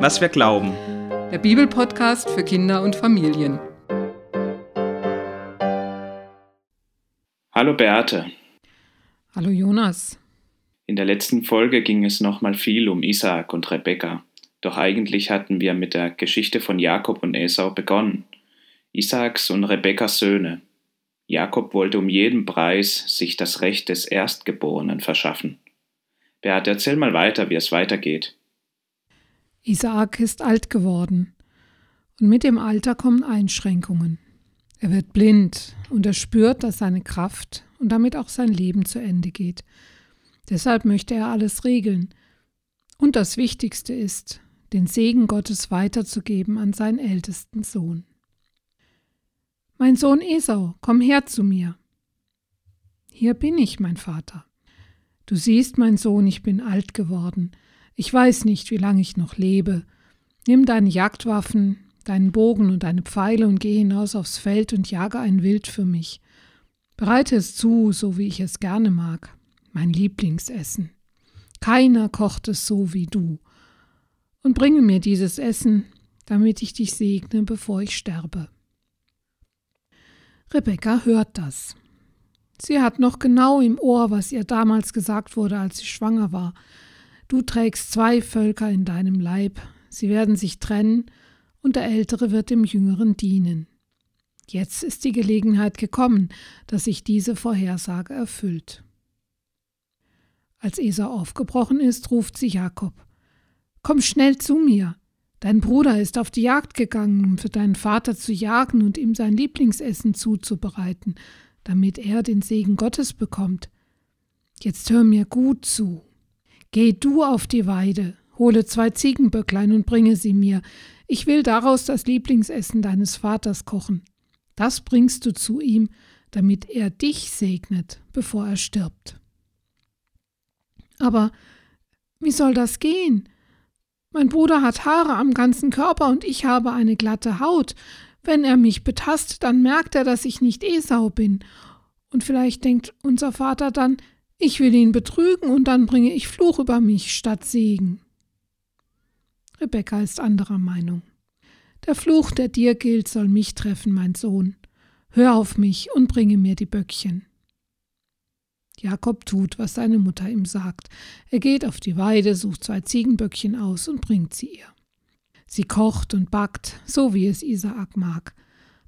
was wir glauben. Der Bibelpodcast für Kinder und Familien. Hallo Beate. Hallo Jonas. In der letzten Folge ging es nochmal viel um Isaak und Rebekka. Doch eigentlich hatten wir mit der Geschichte von Jakob und Esau begonnen. Isaaks und Rebekkas Söhne. Jakob wollte um jeden Preis sich das Recht des Erstgeborenen verschaffen. Beate, erzähl mal weiter, wie es weitergeht. Isaak ist alt geworden und mit dem Alter kommen Einschränkungen. Er wird blind und er spürt, dass seine Kraft und damit auch sein Leben zu Ende geht. Deshalb möchte er alles regeln. Und das Wichtigste ist, den Segen Gottes weiterzugeben an seinen ältesten Sohn. Mein Sohn Esau, komm her zu mir. Hier bin ich, mein Vater. Du siehst, mein Sohn, ich bin alt geworden. Ich weiß nicht, wie lange ich noch lebe. Nimm deine Jagdwaffen, deinen Bogen und deine Pfeile und geh hinaus aufs Feld und jage ein Wild für mich. Bereite es zu, so wie ich es gerne mag, mein Lieblingsessen. Keiner kocht es so wie du. Und bringe mir dieses Essen, damit ich dich segne, bevor ich sterbe. Rebecca hört das. Sie hat noch genau im Ohr, was ihr damals gesagt wurde, als sie schwanger war. Du trägst zwei Völker in deinem Leib, sie werden sich trennen, und der Ältere wird dem Jüngeren dienen. Jetzt ist die Gelegenheit gekommen, dass sich diese Vorhersage erfüllt. Als Esau aufgebrochen ist, ruft sie Jakob. Komm schnell zu mir. Dein Bruder ist auf die Jagd gegangen, um für deinen Vater zu jagen und ihm sein Lieblingsessen zuzubereiten, damit er den Segen Gottes bekommt. Jetzt hör mir gut zu. Geh du auf die Weide, hole zwei Ziegenböcklein und bringe sie mir. Ich will daraus das Lieblingsessen deines Vaters kochen. Das bringst du zu ihm, damit er dich segnet, bevor er stirbt. Aber wie soll das gehen? Mein Bruder hat Haare am ganzen Körper und ich habe eine glatte Haut. Wenn er mich betastet, dann merkt er, dass ich nicht Esau bin. Und vielleicht denkt unser Vater dann, ich will ihn betrügen und dann bringe ich Fluch über mich statt Segen. Rebecca ist anderer Meinung. Der Fluch, der dir gilt, soll mich treffen, mein Sohn. Hör auf mich und bringe mir die Böckchen. Jakob tut, was seine Mutter ihm sagt. Er geht auf die Weide, sucht zwei Ziegenböckchen aus und bringt sie ihr. Sie kocht und backt, so wie es Isaak mag.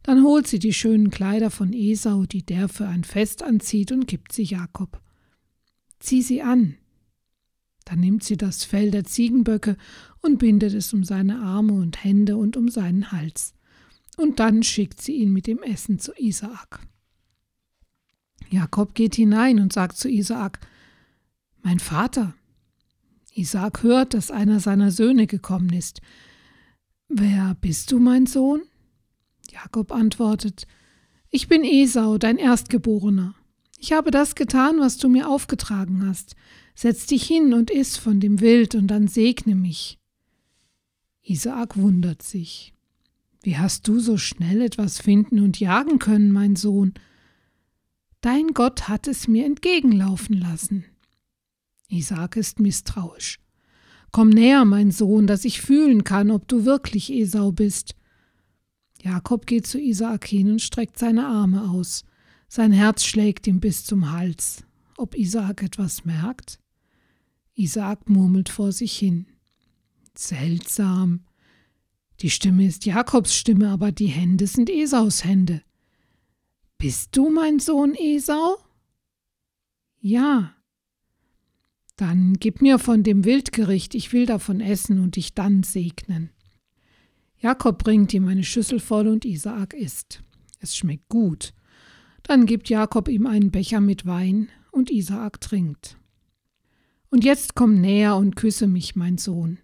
Dann holt sie die schönen Kleider von Esau, die der für ein Fest anzieht, und gibt sie Jakob. Zieh sie an. Dann nimmt sie das Fell der Ziegenböcke und bindet es um seine Arme und Hände und um seinen Hals. Und dann schickt sie ihn mit dem Essen zu Isaak. Jakob geht hinein und sagt zu Isaak, Mein Vater. Isaak hört, dass einer seiner Söhne gekommen ist. Wer bist du, mein Sohn? Jakob antwortet, Ich bin Esau, dein Erstgeborener. Ich habe das getan, was du mir aufgetragen hast. Setz dich hin und iss von dem Wild und dann segne mich. Isaak wundert sich. Wie hast du so schnell etwas finden und jagen können, mein Sohn? Dein Gott hat es mir entgegenlaufen lassen. Isaak ist misstrauisch. Komm näher, mein Sohn, dass ich fühlen kann, ob du wirklich Esau bist. Jakob geht zu Isaak hin und streckt seine Arme aus. Sein Herz schlägt ihm bis zum Hals. Ob Isaak etwas merkt? Isaak murmelt vor sich hin. Seltsam. Die Stimme ist Jakobs Stimme, aber die Hände sind Esaus Hände. Bist du mein Sohn Esau? Ja. Dann gib mir von dem Wildgericht, ich will davon essen und dich dann segnen. Jakob bringt ihm eine Schüssel voll und Isaak isst. Es schmeckt gut. Dann gibt Jakob ihm einen Becher mit Wein und Isaak trinkt. Und jetzt komm näher und küsse mich, mein Sohn.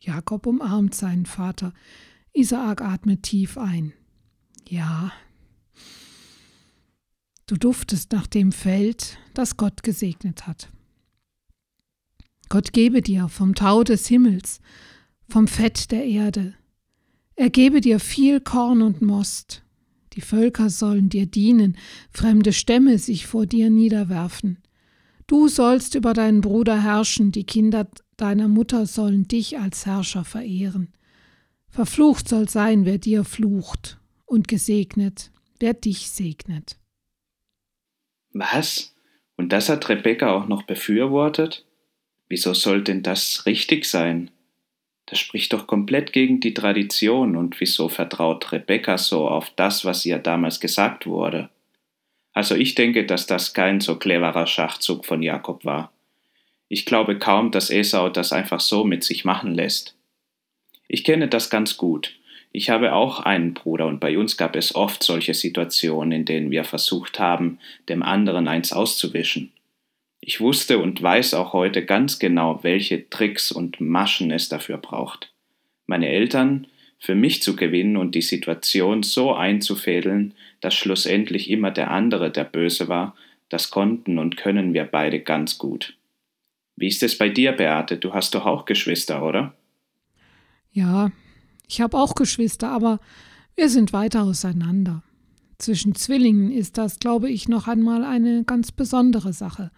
Jakob umarmt seinen Vater. Isaak atmet tief ein. Ja, du duftest nach dem Feld, das Gott gesegnet hat. Gott gebe dir vom Tau des Himmels, vom Fett der Erde. Er gebe dir viel Korn und Most, die Völker sollen dir dienen, fremde Stämme sich vor dir niederwerfen. Du sollst über deinen Bruder herrschen, die Kinder deiner Mutter sollen dich als Herrscher verehren. Verflucht soll sein, wer dir flucht, und gesegnet, wer dich segnet. Was? Und das hat Rebecca auch noch befürwortet? Wieso soll denn das richtig sein? Das spricht doch komplett gegen die Tradition und wieso vertraut Rebecca so auf das, was ihr damals gesagt wurde? Also ich denke, dass das kein so cleverer Schachzug von Jakob war. Ich glaube kaum, dass Esau das einfach so mit sich machen lässt. Ich kenne das ganz gut. Ich habe auch einen Bruder und bei uns gab es oft solche Situationen, in denen wir versucht haben, dem anderen eins auszuwischen. Ich wusste und weiß auch heute ganz genau, welche Tricks und Maschen es dafür braucht. Meine Eltern für mich zu gewinnen und die Situation so einzufädeln, dass schlussendlich immer der andere der Böse war, das konnten und können wir beide ganz gut. Wie ist es bei dir, Beate? Du hast doch auch Geschwister, oder? Ja, ich habe auch Geschwister, aber wir sind weiter auseinander. Zwischen Zwillingen ist das, glaube ich, noch einmal eine ganz besondere Sache.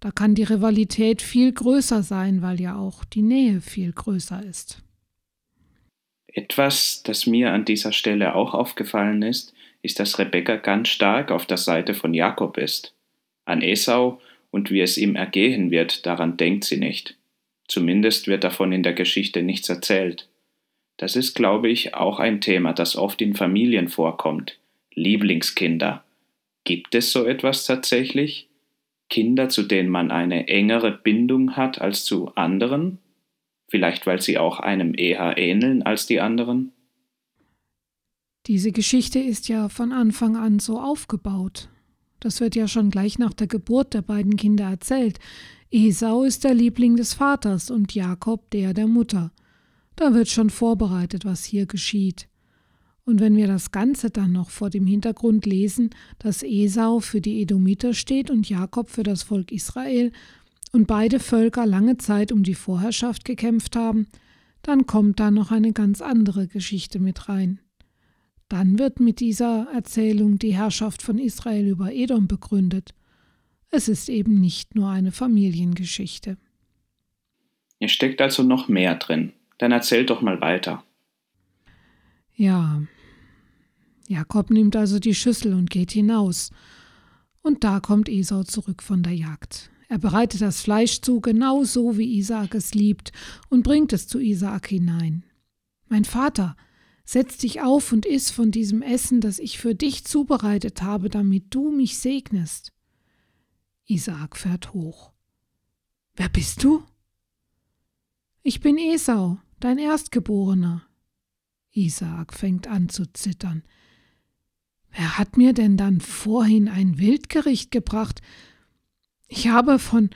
Da kann die Rivalität viel größer sein, weil ja auch die Nähe viel größer ist. Etwas, das mir an dieser Stelle auch aufgefallen ist, ist, dass Rebekka ganz stark auf der Seite von Jakob ist. An Esau und wie es ihm ergehen wird, daran denkt sie nicht. Zumindest wird davon in der Geschichte nichts erzählt. Das ist, glaube ich, auch ein Thema, das oft in Familien vorkommt. Lieblingskinder. Gibt es so etwas tatsächlich? Kinder, zu denen man eine engere Bindung hat als zu anderen? Vielleicht weil sie auch einem eher ähneln als die anderen? Diese Geschichte ist ja von Anfang an so aufgebaut. Das wird ja schon gleich nach der Geburt der beiden Kinder erzählt. Esau ist der Liebling des Vaters und Jakob der der Mutter. Da wird schon vorbereitet, was hier geschieht. Und wenn wir das Ganze dann noch vor dem Hintergrund lesen, dass Esau für die Edomiter steht und Jakob für das Volk Israel und beide Völker lange Zeit um die Vorherrschaft gekämpft haben, dann kommt da noch eine ganz andere Geschichte mit rein. Dann wird mit dieser Erzählung die Herrschaft von Israel über Edom begründet. Es ist eben nicht nur eine Familiengeschichte. Hier steckt also noch mehr drin. Dann erzählt doch mal weiter. Ja, Jakob nimmt also die Schüssel und geht hinaus. Und da kommt Esau zurück von der Jagd. Er bereitet das Fleisch zu, genau so wie Isaak es liebt, und bringt es zu Isaak hinein. Mein Vater, setz dich auf und iss von diesem Essen, das ich für dich zubereitet habe, damit du mich segnest. Isaak fährt hoch. Wer bist du? Ich bin Esau, dein Erstgeborener. Isaak fängt an zu zittern. Wer hat mir denn dann vorhin ein Wildgericht gebracht? Ich habe von,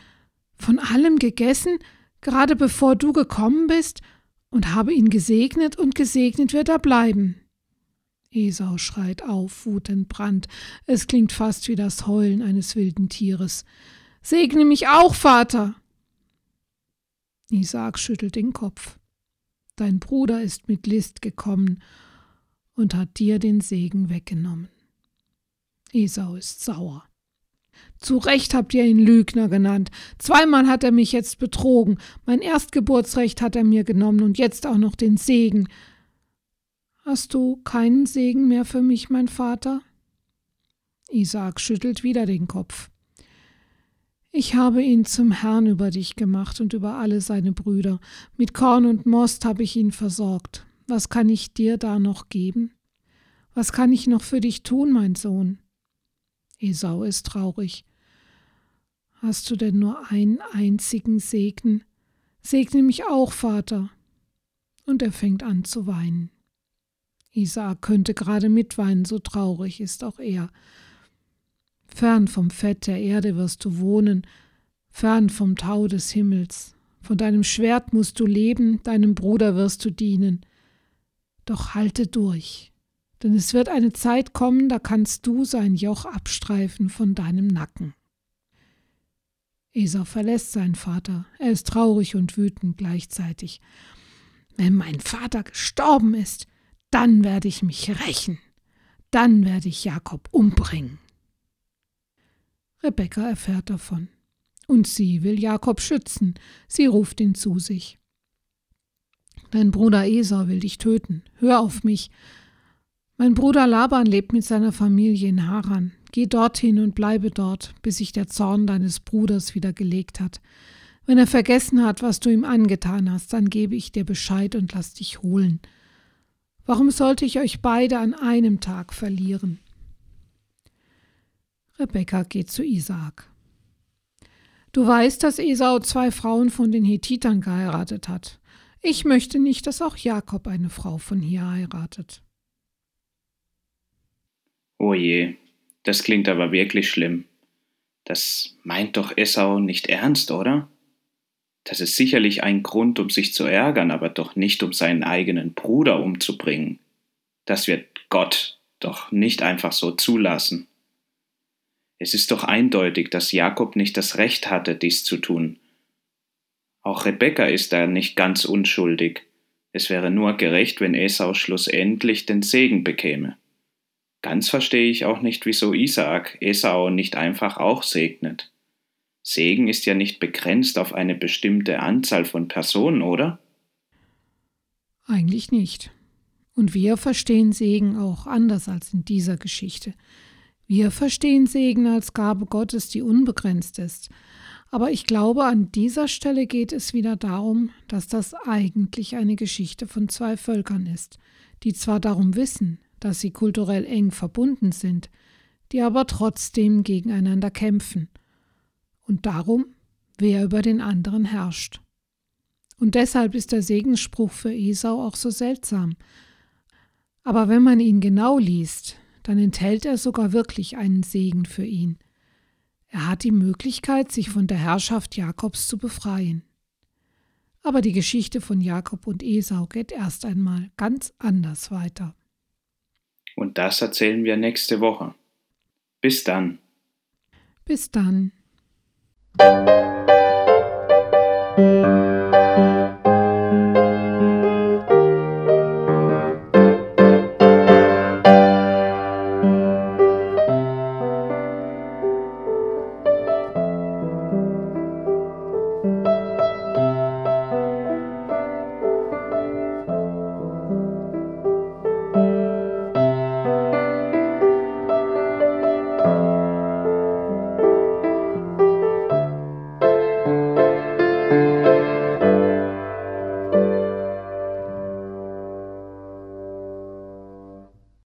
von allem gegessen, gerade bevor du gekommen bist, und habe ihn gesegnet, und gesegnet wird er bleiben. Esau schreit auf, wutentbrannt. Es klingt fast wie das Heulen eines wilden Tieres. Segne mich auch, Vater! Isaak schüttelt den Kopf. Dein Bruder ist mit List gekommen und hat dir den Segen weggenommen. Esau ist sauer. Zu Recht habt ihr ihn Lügner genannt. Zweimal hat er mich jetzt betrogen. Mein Erstgeburtsrecht hat er mir genommen und jetzt auch noch den Segen. Hast du keinen Segen mehr für mich, mein Vater? Isaak schüttelt wieder den Kopf. Ich habe ihn zum Herrn über dich gemacht und über alle seine Brüder. Mit Korn und Most habe ich ihn versorgt. Was kann ich dir da noch geben? Was kann ich noch für dich tun, mein Sohn? Esau ist traurig. Hast du denn nur einen einzigen Segen? Segne mich auch, Vater. Und er fängt an zu weinen. Isaak könnte gerade mitweinen, so traurig ist auch er. Fern vom Fett der Erde wirst du wohnen, fern vom Tau des Himmels. Von deinem Schwert musst du leben, deinem Bruder wirst du dienen. Doch halte durch, denn es wird eine Zeit kommen, da kannst du sein Joch abstreifen von deinem Nacken. Esau verlässt seinen Vater. Er ist traurig und wütend gleichzeitig. Wenn mein Vater gestorben ist, dann werde ich mich rächen. Dann werde ich Jakob umbringen. Rebekka erfährt davon. Und sie will Jakob schützen, sie ruft ihn zu sich. Dein Bruder Esau will dich töten, hör auf mich. Mein Bruder Laban lebt mit seiner Familie in Haran. Geh dorthin und bleibe dort, bis sich der Zorn deines Bruders wieder gelegt hat. Wenn er vergessen hat, was du ihm angetan hast, dann gebe ich dir Bescheid und lass dich holen. Warum sollte ich euch beide an einem Tag verlieren? Rebekka geht zu Isaak. Du weißt, dass Esau zwei Frauen von den Hethitern geheiratet hat. Ich möchte nicht, dass auch Jakob eine Frau von hier heiratet. Oh je, das klingt aber wirklich schlimm. Das meint doch Esau nicht ernst, oder? Das ist sicherlich ein Grund, um sich zu ärgern, aber doch nicht, um seinen eigenen Bruder umzubringen. Das wird Gott doch nicht einfach so zulassen. Es ist doch eindeutig, dass Jakob nicht das Recht hatte, dies zu tun. Auch Rebekka ist da nicht ganz unschuldig. Es wäre nur gerecht, wenn Esau schlussendlich den Segen bekäme. Ganz verstehe ich auch nicht, wieso Isaak Esau nicht einfach auch segnet. Segen ist ja nicht begrenzt auf eine bestimmte Anzahl von Personen, oder? Eigentlich nicht. Und wir verstehen Segen auch anders als in dieser Geschichte. Wir verstehen Segen als Gabe Gottes, die unbegrenzt ist. Aber ich glaube, an dieser Stelle geht es wieder darum, dass das eigentlich eine Geschichte von zwei Völkern ist, die zwar darum wissen, dass sie kulturell eng verbunden sind, die aber trotzdem gegeneinander kämpfen – und darum, wer über den anderen herrscht. Und deshalb ist der Segensspruch für Esau auch so seltsam. Aber wenn man ihn genau liest, dann enthält er sogar wirklich einen Segen für ihn. Er hat die Möglichkeit, sich von der Herrschaft Jakobs zu befreien. Aber die Geschichte von Jakob und Esau geht erst einmal ganz anders weiter. Und das erzählen wir nächste Woche. Bis dann. Bis dann.